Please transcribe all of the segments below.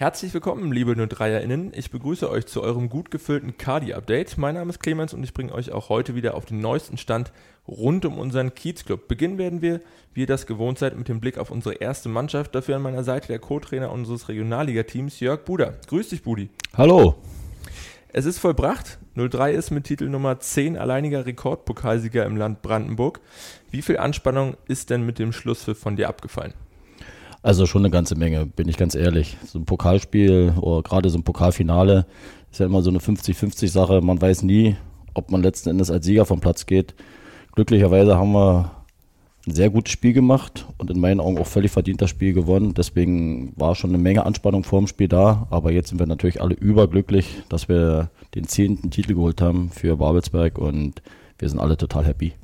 Herzlich willkommen, liebe 03erInnen. Ich begrüße euch zu eurem gut gefüllten Kadi-Update. Mein Name ist Clemens und ich bringe euch auch heute wieder auf den neuesten Stand rund um unseren Kiezclub. Beginnen werden wir, wie ihr das gewohnt seid, mit dem Blick auf unsere erste Mannschaft. Dafür an meiner Seite der Co-Trainer unseres Regionalliga-Teams, Jörg Buder. Grüß dich, Budi. Hallo. Es ist vollbracht. 03 ist mit Titel Nummer 10 alleiniger Rekordpokalsieger im Land Brandenburg. Wie viel Anspannung ist denn mit dem Schlusspfiff von dir abgefallen? Also schon eine ganze Menge, bin ich ganz ehrlich. So ein Pokalspiel oder gerade so ein Pokalfinale ist ja immer so eine 50-50 Sache. Man weiß nie, ob man letzten Endes als Sieger vom Platz geht. Glücklicherweise haben wir ein sehr gutes Spiel gemacht und in meinen Augen auch völlig verdient das Spiel gewonnen. Deswegen war schon eine Menge Anspannung vor dem Spiel da. Aber jetzt sind wir natürlich alle überglücklich, dass wir den zehnten Titel geholt haben für Babelsberg und wir sind alle total happy.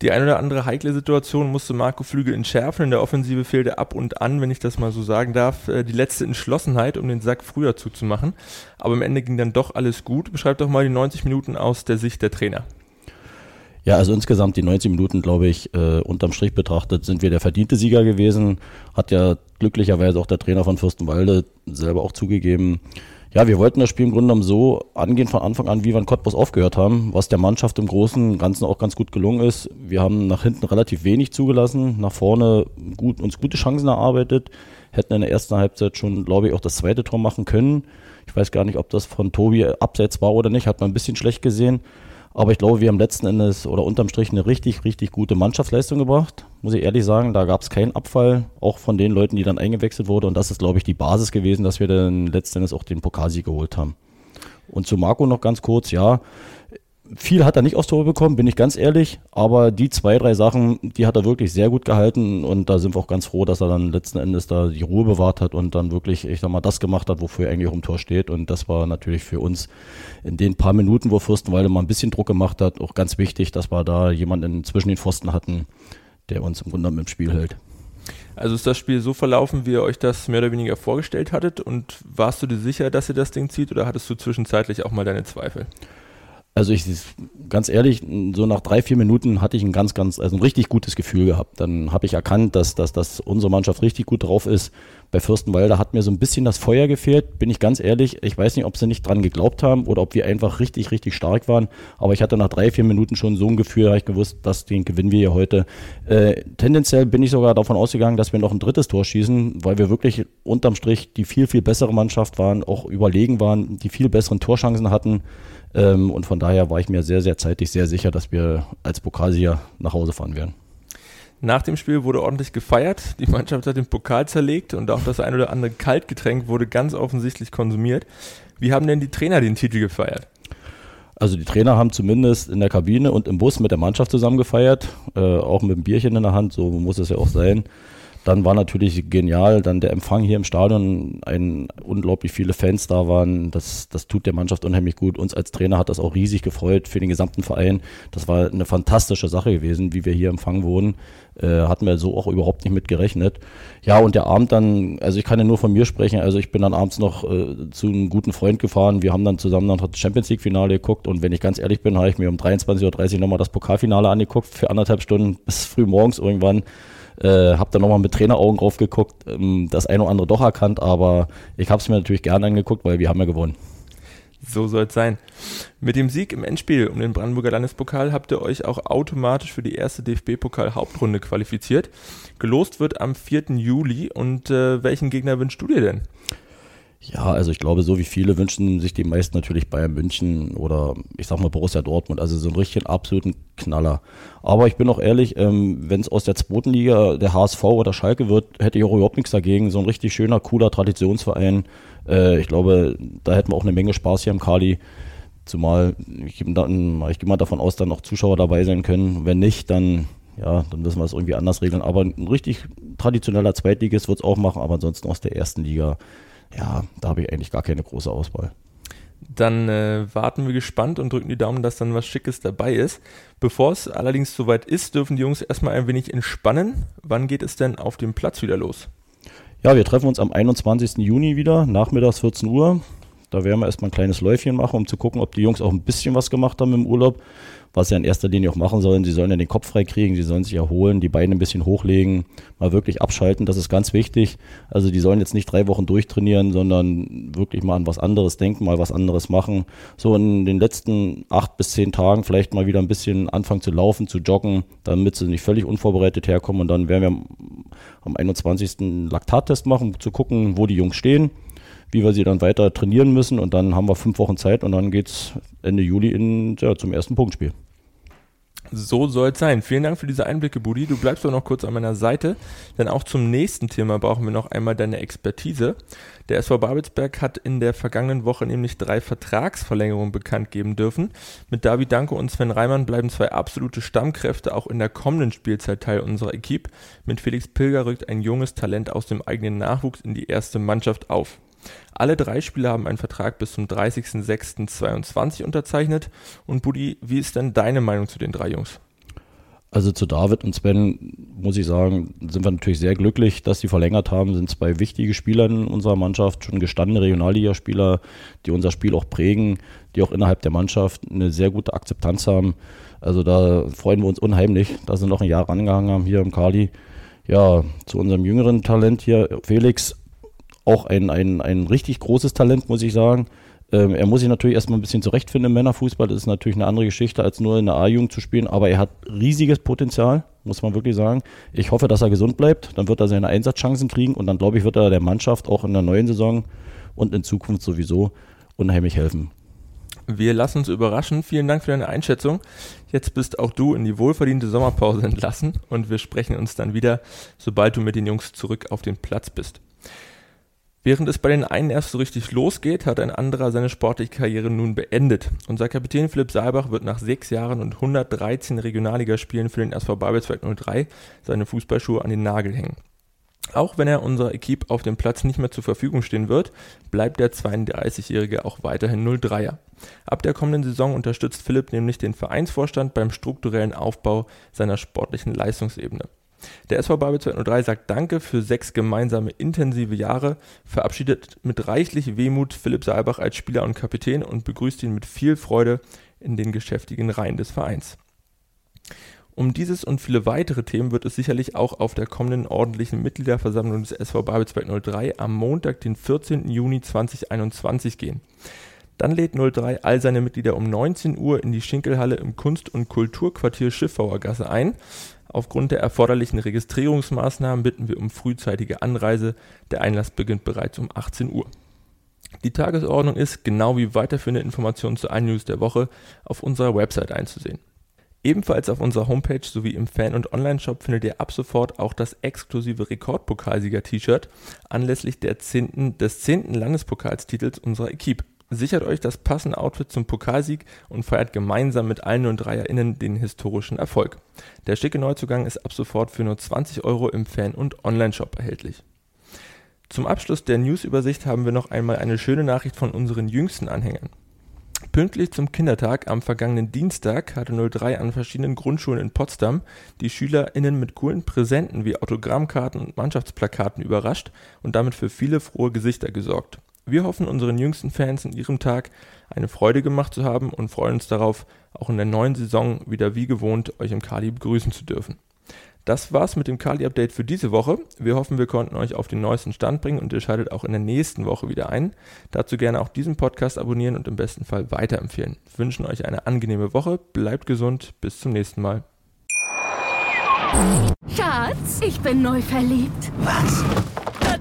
Die ein oder andere heikle Situation musste Marco Flügel entschärfen. In der Offensive fehlte ab und an, wenn ich das mal so sagen darf, äh, die letzte Entschlossenheit, um den Sack früher zuzumachen. Aber am Ende ging dann doch alles gut. Beschreibt doch mal die 90 Minuten aus der Sicht der Trainer. Ja, also insgesamt die 90 Minuten, glaube ich, äh, unterm Strich betrachtet, sind wir der verdiente Sieger gewesen. Hat ja glücklicherweise auch der Trainer von Fürstenwalde selber auch zugegeben. Ja, wir wollten das Spiel im Grunde genommen so angehen von Anfang an, wie wir in Cottbus aufgehört haben, was der Mannschaft im Großen und Ganzen auch ganz gut gelungen ist. Wir haben nach hinten relativ wenig zugelassen, nach vorne gut, uns gute Chancen erarbeitet, hätten in der ersten Halbzeit schon, glaube ich, auch das zweite Tor machen können. Ich weiß gar nicht, ob das von Tobi abseits war oder nicht, hat man ein bisschen schlecht gesehen. Aber ich glaube, wir haben letzten Endes oder unterm Strich eine richtig, richtig gute Mannschaftsleistung gebracht. Muss ich ehrlich sagen, da gab es keinen Abfall, auch von den Leuten, die dann eingewechselt wurden. Und das ist, glaube ich, die Basis gewesen, dass wir dann letzten Endes auch den Pokalsieg geholt haben. Und zu Marco noch ganz kurz, ja, viel hat er nicht aufs Tor bekommen, bin ich ganz ehrlich. Aber die zwei, drei Sachen, die hat er wirklich sehr gut gehalten. Und da sind wir auch ganz froh, dass er dann letzten Endes da die Ruhe bewahrt hat und dann wirklich, ich sag mal, das gemacht hat, wofür er eigentlich im Tor steht. Und das war natürlich für uns in den paar Minuten, wo Fürstenwalde mal ein bisschen Druck gemacht hat, auch ganz wichtig, dass wir da jemanden zwischen den Pfosten hatten, der uns im Grunde im Spiel hält. Also ist das Spiel so verlaufen, wie ihr euch das mehr oder weniger vorgestellt hattet? Und warst du dir sicher, dass ihr das Ding zieht oder hattest du zwischenzeitlich auch mal deine Zweifel? Also ich ganz ehrlich, so nach drei, vier Minuten hatte ich ein ganz, ganz, also ein richtig gutes Gefühl gehabt. Dann habe ich erkannt, dass, dass, dass unsere Mannschaft richtig gut drauf ist. Bei Fürstenwalde hat mir so ein bisschen das Feuer gefehlt, bin ich ganz ehrlich. Ich weiß nicht, ob sie nicht dran geglaubt haben oder ob wir einfach richtig, richtig stark waren. Aber ich hatte nach drei, vier Minuten schon so ein Gefühl, habe ich gewusst, dass den gewinnen wir hier heute. Äh, tendenziell bin ich sogar davon ausgegangen, dass wir noch ein drittes Tor schießen, weil wir wirklich unterm Strich die viel, viel bessere Mannschaft waren, auch überlegen waren, die viel besseren Torschancen hatten. Ähm, und von daher war ich mir sehr, sehr zeitig sehr sicher, dass wir als Pokalsieger nach Hause fahren werden. Nach dem Spiel wurde ordentlich gefeiert. Die Mannschaft hat den Pokal zerlegt und auch das ein oder andere Kaltgetränk wurde ganz offensichtlich konsumiert. Wie haben denn die Trainer den Titel gefeiert? Also die Trainer haben zumindest in der Kabine und im Bus mit der Mannschaft zusammen gefeiert, äh, auch mit einem Bierchen in der Hand, so muss es ja auch sein. Dann war natürlich genial, dann der Empfang hier im Stadion, ein unglaublich viele Fans da waren. Das, das tut der Mannschaft unheimlich gut. Uns als Trainer hat das auch riesig gefreut für den gesamten Verein. Das war eine fantastische Sache gewesen, wie wir hier empfangen wurden. Äh, hatten wir so auch überhaupt nicht mit gerechnet. Ja, und der Abend dann, also ich kann ja nur von mir sprechen, also ich bin dann abends noch äh, zu einem guten Freund gefahren. Wir haben dann zusammen noch das Champions League Finale geguckt und wenn ich ganz ehrlich bin, habe ich mir um 23.30 Uhr nochmal das Pokalfinale angeguckt für anderthalb Stunden bis früh morgens irgendwann. Äh, habe dann nochmal mit Traineraugen drauf geguckt, ähm, das eine oder andere doch erkannt, aber ich habe es mir natürlich gerne angeguckt, weil wir haben ja gewonnen. So soll es sein. Mit dem Sieg im Endspiel um den Brandenburger Landespokal habt ihr euch auch automatisch für die erste DFB-Pokal-Hauptrunde qualifiziert. Gelost wird am 4. Juli und äh, welchen Gegner wünschst du dir denn? Ja, also ich glaube, so wie viele wünschen sich die meisten natürlich Bayern München oder ich sag mal Borussia Dortmund, also so einen richtigen absoluten Knaller. Aber ich bin auch ehrlich, ähm, wenn es aus der zweiten Liga der HSV oder Schalke wird, hätte ich auch überhaupt nichts dagegen. So ein richtig schöner, cooler Traditionsverein. Äh, ich glaube, da hätten wir auch eine Menge Spaß hier im Kali. Zumal ich, dann, ich gehe mal davon aus, dann auch Zuschauer dabei sein können. Wenn nicht, dann ja, dann müssen wir es irgendwie anders regeln. Aber ein richtig traditioneller Zweitligist wird es auch machen, aber ansonsten aus der ersten Liga ja, da habe ich eigentlich gar keine große Auswahl. Dann äh, warten wir gespannt und drücken die Daumen, dass dann was Schickes dabei ist. Bevor es allerdings soweit ist, dürfen die Jungs erstmal ein wenig entspannen. Wann geht es denn auf dem Platz wieder los? Ja, wir treffen uns am 21. Juni wieder, nachmittags 14 Uhr. Da werden wir erstmal ein kleines Läufchen machen, um zu gucken, ob die Jungs auch ein bisschen was gemacht haben im Urlaub was sie in erster Linie auch machen sollen. Sie sollen ja den Kopf frei kriegen, sie sollen sich erholen, die Beine ein bisschen hochlegen, mal wirklich abschalten. Das ist ganz wichtig. Also die sollen jetzt nicht drei Wochen durchtrainieren, sondern wirklich mal an was anderes denken, mal was anderes machen. So in den letzten acht bis zehn Tagen vielleicht mal wieder ein bisschen anfangen zu laufen, zu joggen, damit sie nicht völlig unvorbereitet herkommen. Und dann werden wir am 21. Laktattest machen, um zu gucken, wo die Jungs stehen wie wir sie dann weiter trainieren müssen. Und dann haben wir fünf Wochen Zeit und dann geht es Ende Juli in, ja, zum ersten Punktspiel. So soll es sein. Vielen Dank für diese Einblicke, Budi. Du bleibst doch noch kurz an meiner Seite, denn auch zum nächsten Thema brauchen wir noch einmal deine Expertise. Der SV Babelsberg hat in der vergangenen Woche nämlich drei Vertragsverlängerungen bekannt geben dürfen. Mit David Danke und Sven Reimann bleiben zwei absolute Stammkräfte auch in der kommenden Spielzeit Teil unserer Equipe. Mit Felix Pilger rückt ein junges Talent aus dem eigenen Nachwuchs in die erste Mannschaft auf. Alle drei Spieler haben einen Vertrag bis zum 30.06.22 unterzeichnet. Und Buddy, wie ist denn deine Meinung zu den drei Jungs? Also zu David und Sven muss ich sagen, sind wir natürlich sehr glücklich, dass sie verlängert haben. Sind zwei wichtige Spieler in unserer Mannschaft, schon gestandene Regionalligaspieler, die unser Spiel auch prägen, die auch innerhalb der Mannschaft eine sehr gute Akzeptanz haben. Also da freuen wir uns unheimlich, dass sie noch ein Jahr rangehangen haben hier im Kali. Ja, zu unserem jüngeren Talent hier, Felix, auch ein, ein, ein richtig großes Talent, muss ich sagen. Ähm, er muss sich natürlich erstmal ein bisschen zurechtfinden im Männerfußball. Das ist natürlich eine andere Geschichte, als nur in der A-Jugend zu spielen. Aber er hat riesiges Potenzial, muss man wirklich sagen. Ich hoffe, dass er gesund bleibt. Dann wird er seine Einsatzchancen kriegen. Und dann, glaube ich, wird er der Mannschaft auch in der neuen Saison und in Zukunft sowieso unheimlich helfen. Wir lassen uns überraschen. Vielen Dank für deine Einschätzung. Jetzt bist auch du in die wohlverdiente Sommerpause entlassen und wir sprechen uns dann wieder, sobald du mit den Jungs zurück auf den Platz bist. Während es bei den einen erst so richtig losgeht, hat ein anderer seine sportliche Karriere nun beendet. Unser Kapitän Philipp Saalbach wird nach sechs Jahren und 113 Regionalligaspielen für den SV Babelsberg 03 seine Fußballschuhe an den Nagel hängen. Auch wenn er unserer Equipe auf dem Platz nicht mehr zur Verfügung stehen wird, bleibt der 32-Jährige auch weiterhin 03er. Ab der kommenden Saison unterstützt Philipp nämlich den Vereinsvorstand beim strukturellen Aufbau seiner sportlichen Leistungsebene. Der SV Babel 203 sagt Danke für sechs gemeinsame intensive Jahre, verabschiedet mit reichlich Wehmut Philipp Saalbach als Spieler und Kapitän und begrüßt ihn mit viel Freude in den geschäftigen Reihen des Vereins. Um dieses und viele weitere Themen wird es sicherlich auch auf der kommenden ordentlichen Mitgliederversammlung des SV Babelsberg 03 am Montag, den 14. Juni 2021 gehen. Dann lädt 03 all seine Mitglieder um 19 Uhr in die Schinkelhalle im Kunst- und Kulturquartier Schiffbauergasse ein. Aufgrund der erforderlichen Registrierungsmaßnahmen bitten wir um frühzeitige Anreise. Der Einlass beginnt bereits um 18 Uhr. Die Tagesordnung ist, genau wie weiterführende Informationen zu News der Woche, auf unserer Website einzusehen. Ebenfalls auf unserer Homepage sowie im Fan- und Online-Shop findet ihr ab sofort auch das exklusive Rekordpokalsieger-T-Shirt anlässlich der 10., des 10. Landespokalstitels unserer Equipe. Sichert euch das passende Outfit zum Pokalsieg und feiert gemeinsam mit allen 03erInnen den historischen Erfolg. Der schicke Neuzugang ist ab sofort für nur 20 Euro im Fan- und Online-Shop erhältlich. Zum Abschluss der News-Übersicht haben wir noch einmal eine schöne Nachricht von unseren jüngsten Anhängern. Pünktlich zum Kindertag am vergangenen Dienstag hatte 03 an verschiedenen Grundschulen in Potsdam die SchülerInnen mit coolen Präsenten wie Autogrammkarten und Mannschaftsplakaten überrascht und damit für viele frohe Gesichter gesorgt. Wir hoffen, unseren jüngsten Fans in ihrem Tag eine Freude gemacht zu haben und freuen uns darauf, auch in der neuen Saison wieder wie gewohnt euch im Kali begrüßen zu dürfen. Das war's mit dem Kali-Update für diese Woche. Wir hoffen, wir konnten euch auf den neuesten Stand bringen und ihr schaltet auch in der nächsten Woche wieder ein. Dazu gerne auch diesen Podcast abonnieren und im besten Fall weiterempfehlen. Wir wünschen euch eine angenehme Woche, bleibt gesund, bis zum nächsten Mal. Schatz, ich bin neu verliebt. Was?